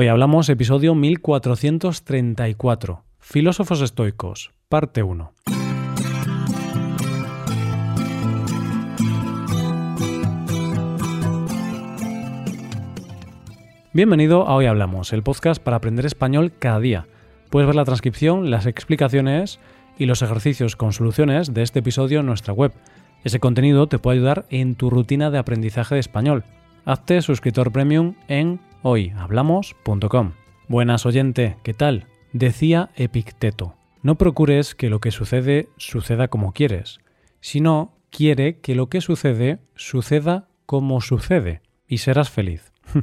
Hoy hablamos episodio 1434, Filósofos estoicos, parte 1. Bienvenido a Hoy Hablamos, el podcast para aprender español cada día. Puedes ver la transcripción, las explicaciones y los ejercicios con soluciones de este episodio en nuestra web. Ese contenido te puede ayudar en tu rutina de aprendizaje de español. Hazte suscriptor premium en hoyhablamos.com. Buenas oyente, ¿qué tal? Decía Epicteto, no procures que lo que sucede suceda como quieres, sino quiere que lo que sucede suceda como sucede y serás feliz.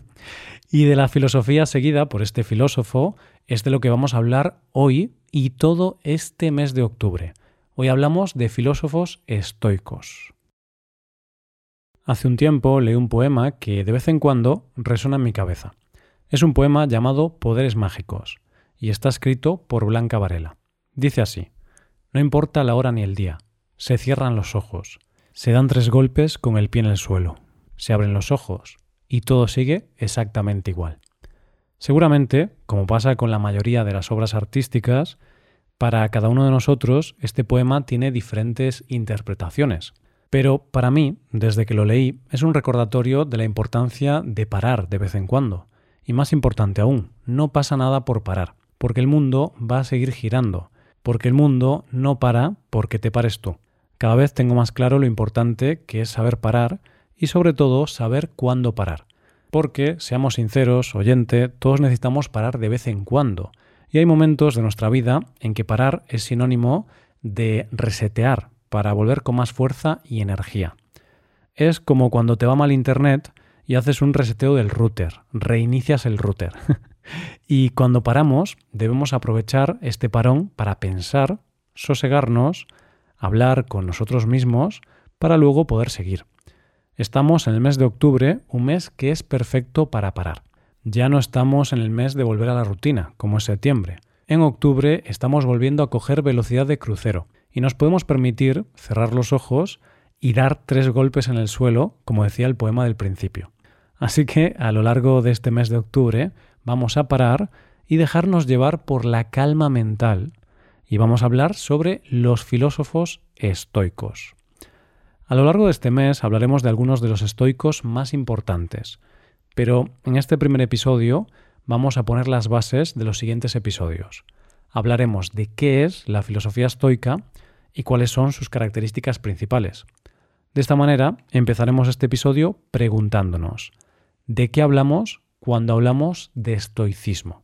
y de la filosofía seguida por este filósofo es de lo que vamos a hablar hoy y todo este mes de octubre. Hoy hablamos de filósofos estoicos. Hace un tiempo leí un poema que de vez en cuando resuena en mi cabeza. Es un poema llamado Poderes Mágicos y está escrito por Blanca Varela. Dice así, No importa la hora ni el día, se cierran los ojos, se dan tres golpes con el pie en el suelo, se abren los ojos y todo sigue exactamente igual. Seguramente, como pasa con la mayoría de las obras artísticas, para cada uno de nosotros este poema tiene diferentes interpretaciones. Pero para mí, desde que lo leí, es un recordatorio de la importancia de parar de vez en cuando. Y más importante aún, no pasa nada por parar, porque el mundo va a seguir girando, porque el mundo no para porque te pares tú. Cada vez tengo más claro lo importante que es saber parar y sobre todo saber cuándo parar. Porque, seamos sinceros, oyente, todos necesitamos parar de vez en cuando. Y hay momentos de nuestra vida en que parar es sinónimo de resetear, para volver con más fuerza y energía. Es como cuando te va mal Internet y haces un reseteo del router, reinicias el router. y cuando paramos, debemos aprovechar este parón para pensar, sosegarnos, hablar con nosotros mismos, para luego poder seguir. Estamos en el mes de octubre, un mes que es perfecto para parar. Ya no estamos en el mes de volver a la rutina, como es septiembre. En octubre estamos volviendo a coger velocidad de crucero y nos podemos permitir cerrar los ojos y dar tres golpes en el suelo, como decía el poema del principio. Así que a lo largo de este mes de octubre vamos a parar y dejarnos llevar por la calma mental y vamos a hablar sobre los filósofos estoicos. A lo largo de este mes hablaremos de algunos de los estoicos más importantes, pero en este primer episodio vamos a poner las bases de los siguientes episodios. Hablaremos de qué es la filosofía estoica y cuáles son sus características principales. De esta manera empezaremos este episodio preguntándonos, ¿de qué hablamos cuando hablamos de estoicismo?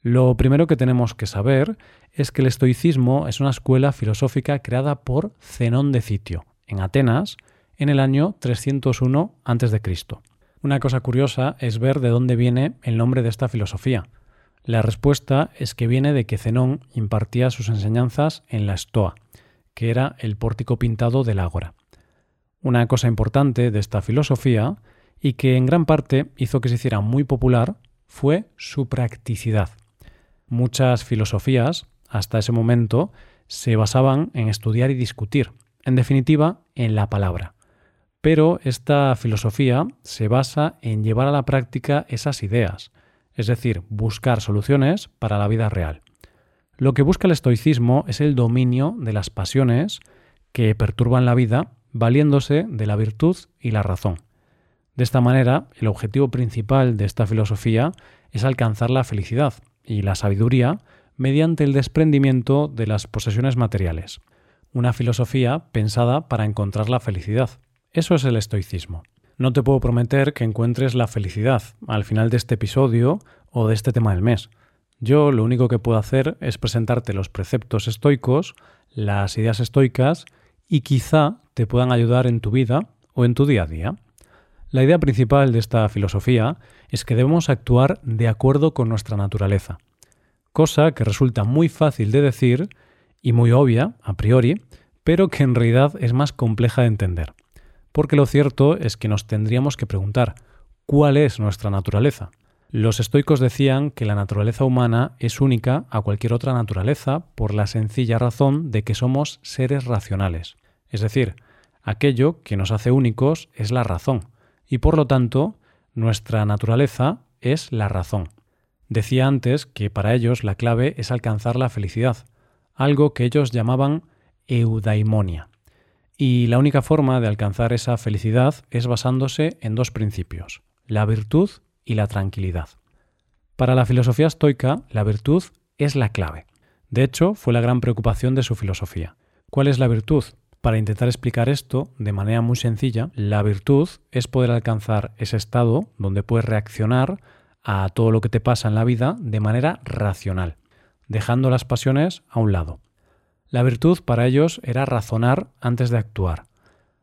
Lo primero que tenemos que saber es que el estoicismo es una escuela filosófica creada por Zenón de Citio, en Atenas, en el año 301 a.C. Una cosa curiosa es ver de dónde viene el nombre de esta filosofía. La respuesta es que viene de que Zenón impartía sus enseñanzas en la Estoa, que era el pórtico pintado del ágora. Una cosa importante de esta filosofía, y que en gran parte hizo que se hiciera muy popular, fue su practicidad. Muchas filosofías, hasta ese momento, se basaban en estudiar y discutir, en definitiva, en la palabra. Pero esta filosofía se basa en llevar a la práctica esas ideas, es decir, buscar soluciones para la vida real. Lo que busca el estoicismo es el dominio de las pasiones que perturban la vida valiéndose de la virtud y la razón. De esta manera, el objetivo principal de esta filosofía es alcanzar la felicidad y la sabiduría mediante el desprendimiento de las posesiones materiales. Una filosofía pensada para encontrar la felicidad. Eso es el estoicismo. No te puedo prometer que encuentres la felicidad al final de este episodio o de este tema del mes. Yo lo único que puedo hacer es presentarte los preceptos estoicos, las ideas estoicas y quizá te puedan ayudar en tu vida o en tu día a día. La idea principal de esta filosofía es que debemos actuar de acuerdo con nuestra naturaleza, cosa que resulta muy fácil de decir y muy obvia a priori, pero que en realidad es más compleja de entender. Porque lo cierto es que nos tendríamos que preguntar, ¿cuál es nuestra naturaleza? Los estoicos decían que la naturaleza humana es única a cualquier otra naturaleza por la sencilla razón de que somos seres racionales. Es decir, aquello que nos hace únicos es la razón, y por lo tanto nuestra naturaleza es la razón. Decía antes que para ellos la clave es alcanzar la felicidad, algo que ellos llamaban eudaimonia. Y la única forma de alcanzar esa felicidad es basándose en dos principios, la virtud y la tranquilidad. Para la filosofía estoica, la virtud es la clave. De hecho, fue la gran preocupación de su filosofía. ¿Cuál es la virtud? Para intentar explicar esto de manera muy sencilla, la virtud es poder alcanzar ese estado donde puedes reaccionar a todo lo que te pasa en la vida de manera racional, dejando las pasiones a un lado. La virtud para ellos era razonar antes de actuar.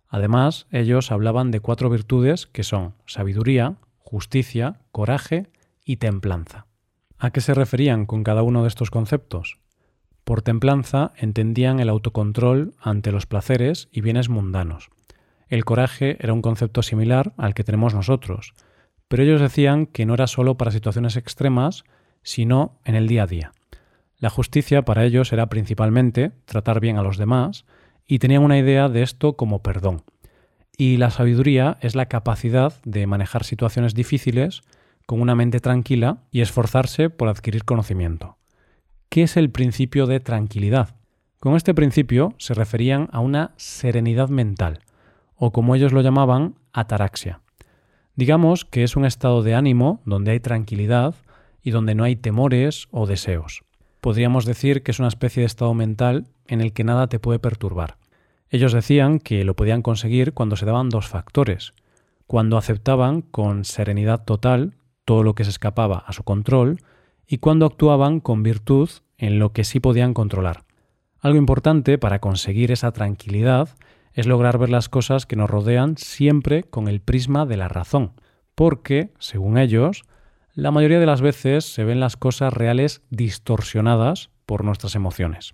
Además, ellos hablaban de cuatro virtudes que son sabiduría, justicia, coraje y templanza. ¿A qué se referían con cada uno de estos conceptos? Por templanza entendían el autocontrol ante los placeres y bienes mundanos. El coraje era un concepto similar al que tenemos nosotros, pero ellos decían que no era solo para situaciones extremas, sino en el día a día. La justicia para ellos era principalmente tratar bien a los demás y tenían una idea de esto como perdón. Y la sabiduría es la capacidad de manejar situaciones difíciles con una mente tranquila y esforzarse por adquirir conocimiento. ¿Qué es el principio de tranquilidad? Con este principio se referían a una serenidad mental, o como ellos lo llamaban, ataraxia. Digamos que es un estado de ánimo donde hay tranquilidad y donde no hay temores o deseos. Podríamos decir que es una especie de estado mental en el que nada te puede perturbar. Ellos decían que lo podían conseguir cuando se daban dos factores, cuando aceptaban con serenidad total todo lo que se escapaba a su control y cuando actuaban con virtud en lo que sí podían controlar. Algo importante para conseguir esa tranquilidad es lograr ver las cosas que nos rodean siempre con el prisma de la razón, porque, según ellos, la mayoría de las veces se ven las cosas reales distorsionadas por nuestras emociones.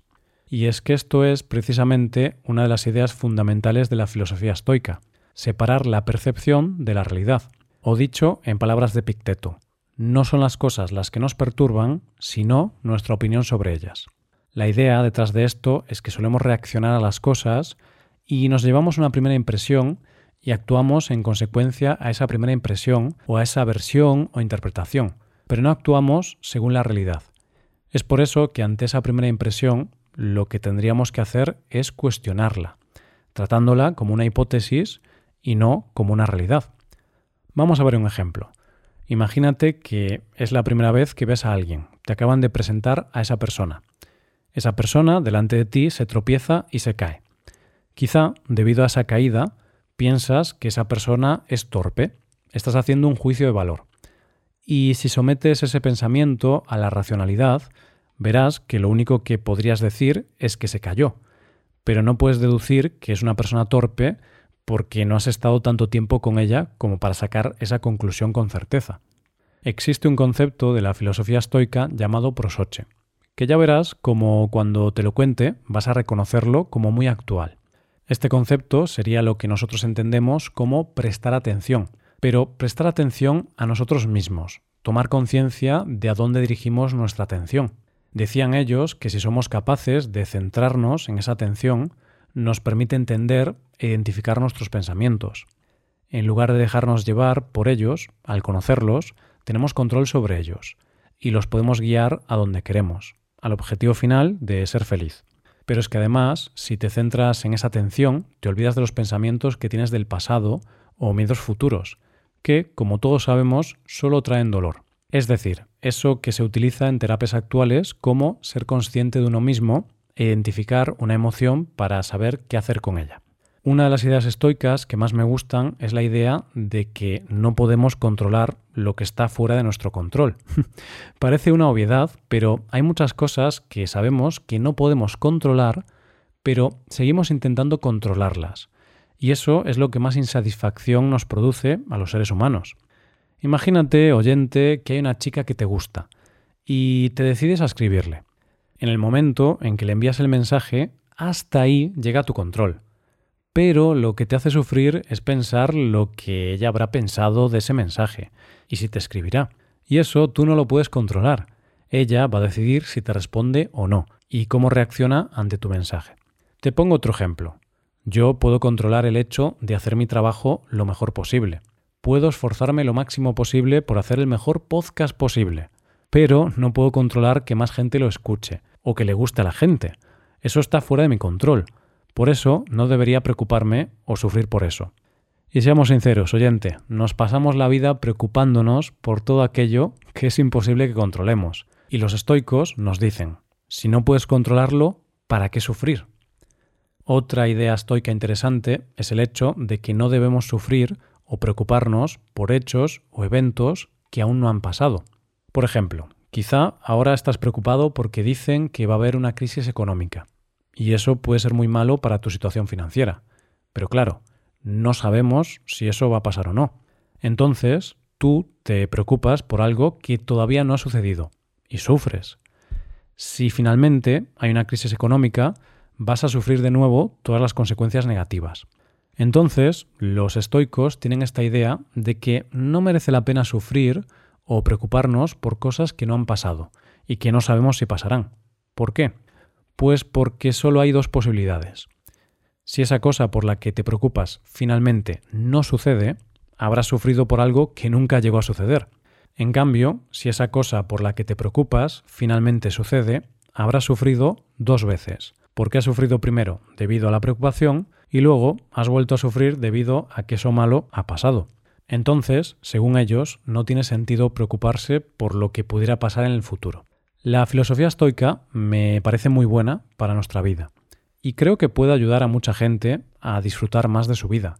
Y es que esto es precisamente una de las ideas fundamentales de la filosofía estoica, separar la percepción de la realidad, o dicho en palabras de Picteto, no son las cosas las que nos perturban, sino nuestra opinión sobre ellas. La idea detrás de esto es que solemos reaccionar a las cosas y nos llevamos una primera impresión y actuamos en consecuencia a esa primera impresión o a esa versión o interpretación, pero no actuamos según la realidad. Es por eso que ante esa primera impresión lo que tendríamos que hacer es cuestionarla, tratándola como una hipótesis y no como una realidad. Vamos a ver un ejemplo. Imagínate que es la primera vez que ves a alguien, te acaban de presentar a esa persona. Esa persona delante de ti se tropieza y se cae. Quizá, debido a esa caída, piensas que esa persona es torpe, estás haciendo un juicio de valor. Y si sometes ese pensamiento a la racionalidad, verás que lo único que podrías decir es que se cayó, pero no puedes deducir que es una persona torpe porque no has estado tanto tiempo con ella como para sacar esa conclusión con certeza. Existe un concepto de la filosofía estoica llamado prosoche, que ya verás como cuando te lo cuente vas a reconocerlo como muy actual. Este concepto sería lo que nosotros entendemos como prestar atención, pero prestar atención a nosotros mismos, tomar conciencia de a dónde dirigimos nuestra atención. Decían ellos que si somos capaces de centrarnos en esa atención, nos permite entender e identificar nuestros pensamientos. En lugar de dejarnos llevar por ellos, al conocerlos, tenemos control sobre ellos y los podemos guiar a donde queremos, al objetivo final de ser feliz. Pero es que además, si te centras en esa atención, te olvidas de los pensamientos que tienes del pasado o miedos futuros, que, como todos sabemos, solo traen dolor. Es decir, eso que se utiliza en terapias actuales como ser consciente de uno mismo e identificar una emoción para saber qué hacer con ella. Una de las ideas estoicas que más me gustan es la idea de que no podemos controlar lo que está fuera de nuestro control. Parece una obviedad, pero hay muchas cosas que sabemos que no podemos controlar, pero seguimos intentando controlarlas. Y eso es lo que más insatisfacción nos produce a los seres humanos. Imagínate, oyente, que hay una chica que te gusta y te decides a escribirle. En el momento en que le envías el mensaje, hasta ahí llega tu control. Pero lo que te hace sufrir es pensar lo que ella habrá pensado de ese mensaje y si te escribirá. Y eso tú no lo puedes controlar. Ella va a decidir si te responde o no y cómo reacciona ante tu mensaje. Te pongo otro ejemplo. Yo puedo controlar el hecho de hacer mi trabajo lo mejor posible. Puedo esforzarme lo máximo posible por hacer el mejor podcast posible. pero no puedo controlar que más gente lo escuche o que le guste a la gente. Eso está fuera de mi control. Por eso no debería preocuparme o sufrir por eso. Y seamos sinceros, oyente, nos pasamos la vida preocupándonos por todo aquello que es imposible que controlemos. Y los estoicos nos dicen, si no puedes controlarlo, ¿para qué sufrir? Otra idea estoica interesante es el hecho de que no debemos sufrir o preocuparnos por hechos o eventos que aún no han pasado. Por ejemplo, quizá ahora estás preocupado porque dicen que va a haber una crisis económica, y eso puede ser muy malo para tu situación financiera. Pero claro, no sabemos si eso va a pasar o no. Entonces, tú te preocupas por algo que todavía no ha sucedido y sufres. Si finalmente hay una crisis económica, vas a sufrir de nuevo todas las consecuencias negativas. Entonces, los estoicos tienen esta idea de que no merece la pena sufrir o preocuparnos por cosas que no han pasado y que no sabemos si pasarán. ¿Por qué? Pues porque solo hay dos posibilidades. Si esa cosa por la que te preocupas finalmente no sucede, habrás sufrido por algo que nunca llegó a suceder. En cambio, si esa cosa por la que te preocupas finalmente sucede, habrás sufrido dos veces, porque has sufrido primero debido a la preocupación y luego has vuelto a sufrir debido a que eso malo ha pasado. Entonces, según ellos, no tiene sentido preocuparse por lo que pudiera pasar en el futuro. La filosofía estoica me parece muy buena para nuestra vida y creo que puede ayudar a mucha gente a disfrutar más de su vida.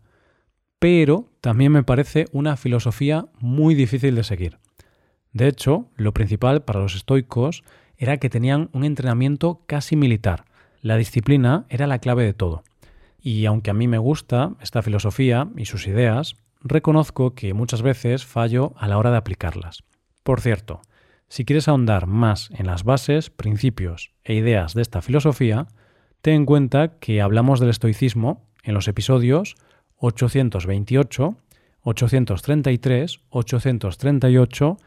Pero también me parece una filosofía muy difícil de seguir. De hecho, lo principal para los estoicos era que tenían un entrenamiento casi militar. La disciplina era la clave de todo. Y aunque a mí me gusta esta filosofía y sus ideas, reconozco que muchas veces fallo a la hora de aplicarlas. Por cierto, si quieres ahondar más en las bases, principios e ideas de esta filosofía, ten en cuenta que hablamos del estoicismo en los episodios 828, 833, 838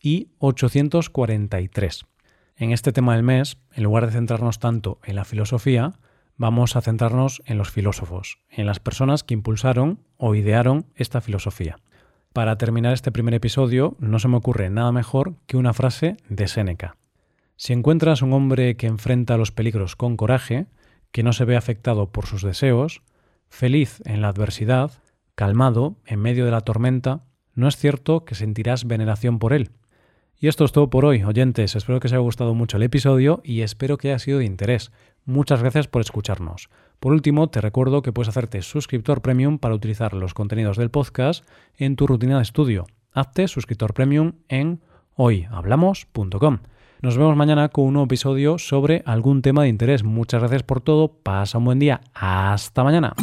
y 843. En este tema del mes, en lugar de centrarnos tanto en la filosofía, vamos a centrarnos en los filósofos, en las personas que impulsaron o idearon esta filosofía. Para terminar este primer episodio, no se me ocurre nada mejor que una frase de Séneca. Si encuentras un hombre que enfrenta los peligros con coraje, que no se ve afectado por sus deseos, feliz en la adversidad, calmado en medio de la tormenta, no es cierto que sentirás veneración por él. Y esto es todo por hoy, oyentes. Espero que os haya gustado mucho el episodio y espero que haya sido de interés. Muchas gracias por escucharnos. Por último, te recuerdo que puedes hacerte suscriptor premium para utilizar los contenidos del podcast en tu rutina de estudio. Hazte suscriptor premium en hoyhablamos.com. Nos vemos mañana con un nuevo episodio sobre algún tema de interés. Muchas gracias por todo. Pasa un buen día. Hasta mañana.